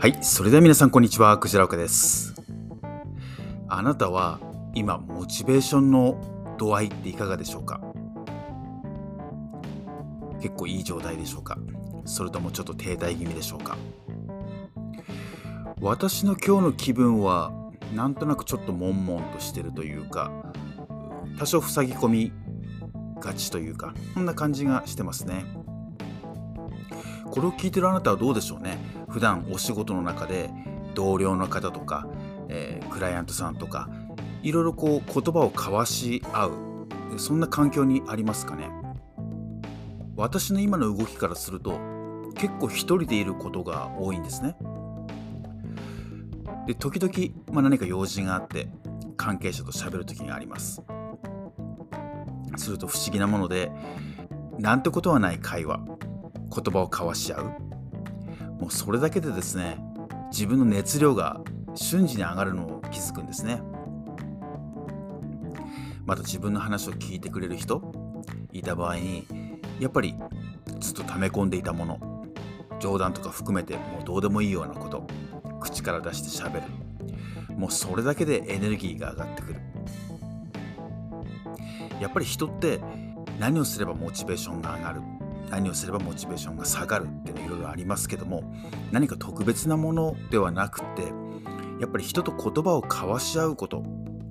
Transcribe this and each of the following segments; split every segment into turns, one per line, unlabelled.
はい、それでは皆さんこんにちは、クジラオカです。あなたは今、モチベーションの度合いっていかがでしょうか？結構いい状態でしょうか？それともちょっと停滞気味でしょうか？私の今日の気分は、なんとなくちょっと悶々としてるというか、多少塞ぎ込みがちというか、そんな感じがしてますね。これを聞いてるあなたはどうでしょうね。普段お仕事の中で同僚の方とか、えークライアントさんとかいろいろこう言葉を交わし合うそんな環境にありますかね。私の今の動きからすると結構一人でいることが多いんですね。で時々、まあ、何か用事があって関係者と喋る時があります。すると不思議なものでなんてことはない会話。言葉を交わし合う。もうそれだけでですね自分の熱量が瞬時に上がるのを気づくんですね。また自分の話を聞いてくれる人いた場合にやっぱりずっと溜め込んでいたもの冗談とか含めてもうどうでもいいようなこと口から出して喋る。もうそれだけでエネルギーが上がってくる。やっぱり人って何をすればモチベーションが上がる何をすればモチベーションが下がるっていうのいろいろありますけども何か特別なものではなくてやっぱり人と言葉を交わし合うこと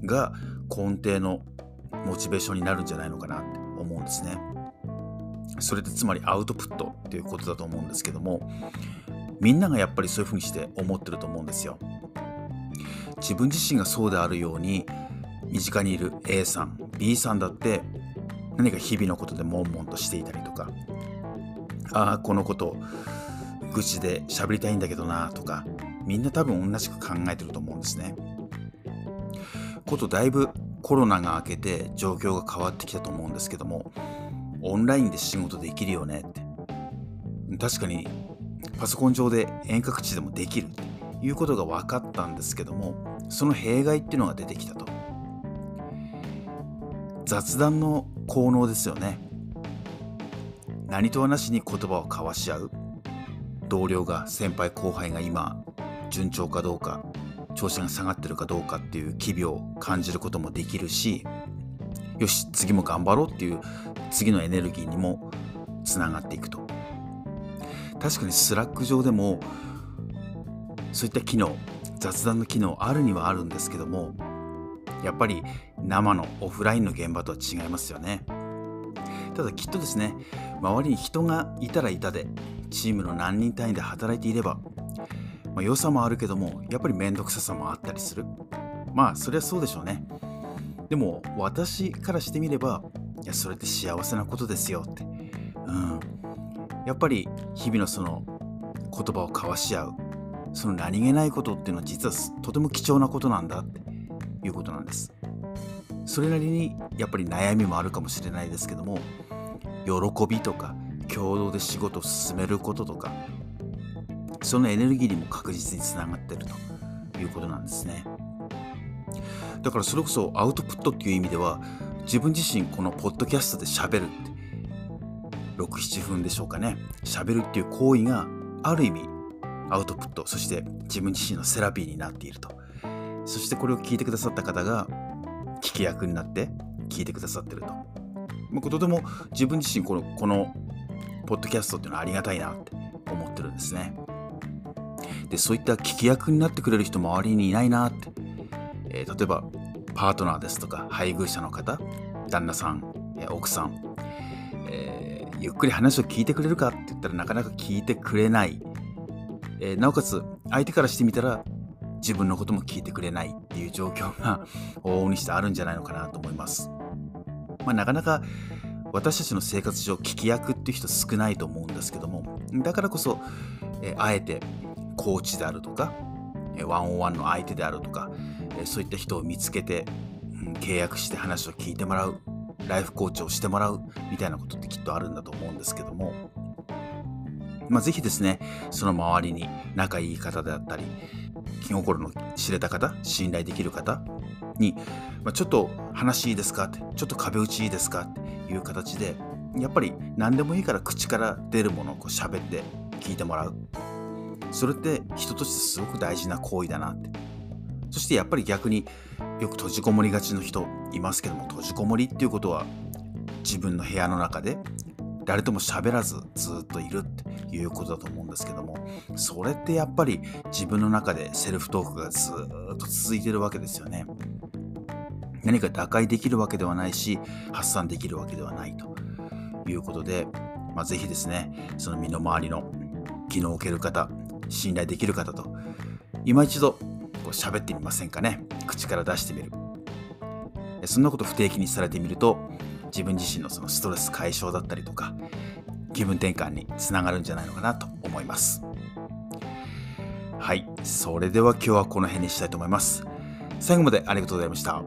が根底のモチベーションになるんじゃないのかなって思うんですね。それってつまりアウトプットっていうことだと思うんですけどもみんながやっぱりそういうふうにして思ってると思うんですよ。自分自身がそうであるように身近にいる A さん B さんだって何か日々のことで悶々としていたりとかああこのこと愚痴で喋りたいんだけどなとかみんな多分同じく考えてると思うんですね。ことだいぶコロナが明けて状況が変わってきたと思うんですけどもオンラインで仕事できるよねって。確かにパソコン上で遠隔地でもできるっていうことが分かったんですけどもその弊害っていうのが出てきたと。雑談の効能ですよね。何とはなしに言葉を交わし合う？同僚が先輩後輩が今順調かどうか調子が下がってるかどうかっていう機微を感じることもできるしよし次も頑張ろうっていう次のエネルギーにもつながっていくと。確かに Slack 上でもそういった機能雑談の機能あるにはあるんですけどもやっぱり生のオフラインの現場とは違いますよね。ただきっとですね周りに人がいたらいたでチームの何人単位で働いていれば、まあ、良さもあるけどもやっぱり面倒くささもあったりする。まあそりゃそうでしょうね。でも私からしてみればいやそれって幸せなことですよって。うん。やっぱり日々のその言葉を交わし合う。その何気ないことっていうのは実はとても貴重なことなんだっていうことなんです。それなりにやっぱり悩みもあるかもしれないですけども喜びとか共同で仕事を進めることとかそのエネルギーにも確実につながってるということなんですね。だからそれこそアウトプットっていう意味では自分自身このポッドキャストで喋るって67分でしょうかね。喋るっていう行為がある意味アウトプットそして自分自身のセラピーになっていると。そしてこれを聞いてくださった方が聞き役になって聞いてくださってると。まあ、とても自分自身このこのポッドキャストっていうのはありがたいなって思ってるんですね。でそういった聞き役になってくれる人周りにいないなって、えー例えばパートナーですとか配偶者の方旦那さん、えー奥さん、えーゆっくり話を聞いてくれるかって言ったらなかなか聞いてくれない、えなおかつ相手からしてみたら自分のことも聞いてくれないっていう状況が 往々にしてあるんじゃないのかなと思います。まあ、なかなか私たちの生活上聞き役っていう人少ないと思うんですけどもだからこそ、えあえてコーチであるとかえワンオンワンの相手であるとか、えそういった人を見つけて、うん契約して話を聞いてもらうライフコーチをしてもらうみたいなことってきっとあるんだと思うんですけども、まあ、ぜひですねその周りに仲いい方であったり気心の知れた方信頼できる方に、まあ、ちょっと話いいですかってちょっと壁打ちいいですかっていう形でやっぱり何でもいいから口から出るものをこう喋って聞いてもらう。それって人としてすごく大事な行為だなって。そしてやっぱり逆によく閉じこもりがちの人いますけども閉じこもりっていうことは自分の部屋の中で誰とも喋らずずっといるっていうことだと思うんですけどもそれってやっぱり自分の中でセルフトークがずっと続いてるわけですよね。何か打開できるわけではないし発散できるわけではないということで、まあ、ぜひですねその身の回りの気の置ける方信頼できる方と今一度こう喋ってみませんかね。口から出してみる。そんなこと不定期にされてみると自分自身のそのストレス解消だったりとか気分転換につながるんじゃないのかなと思います。はいそれでは今日はこの辺にしたいと思います。最後までありがとうございました。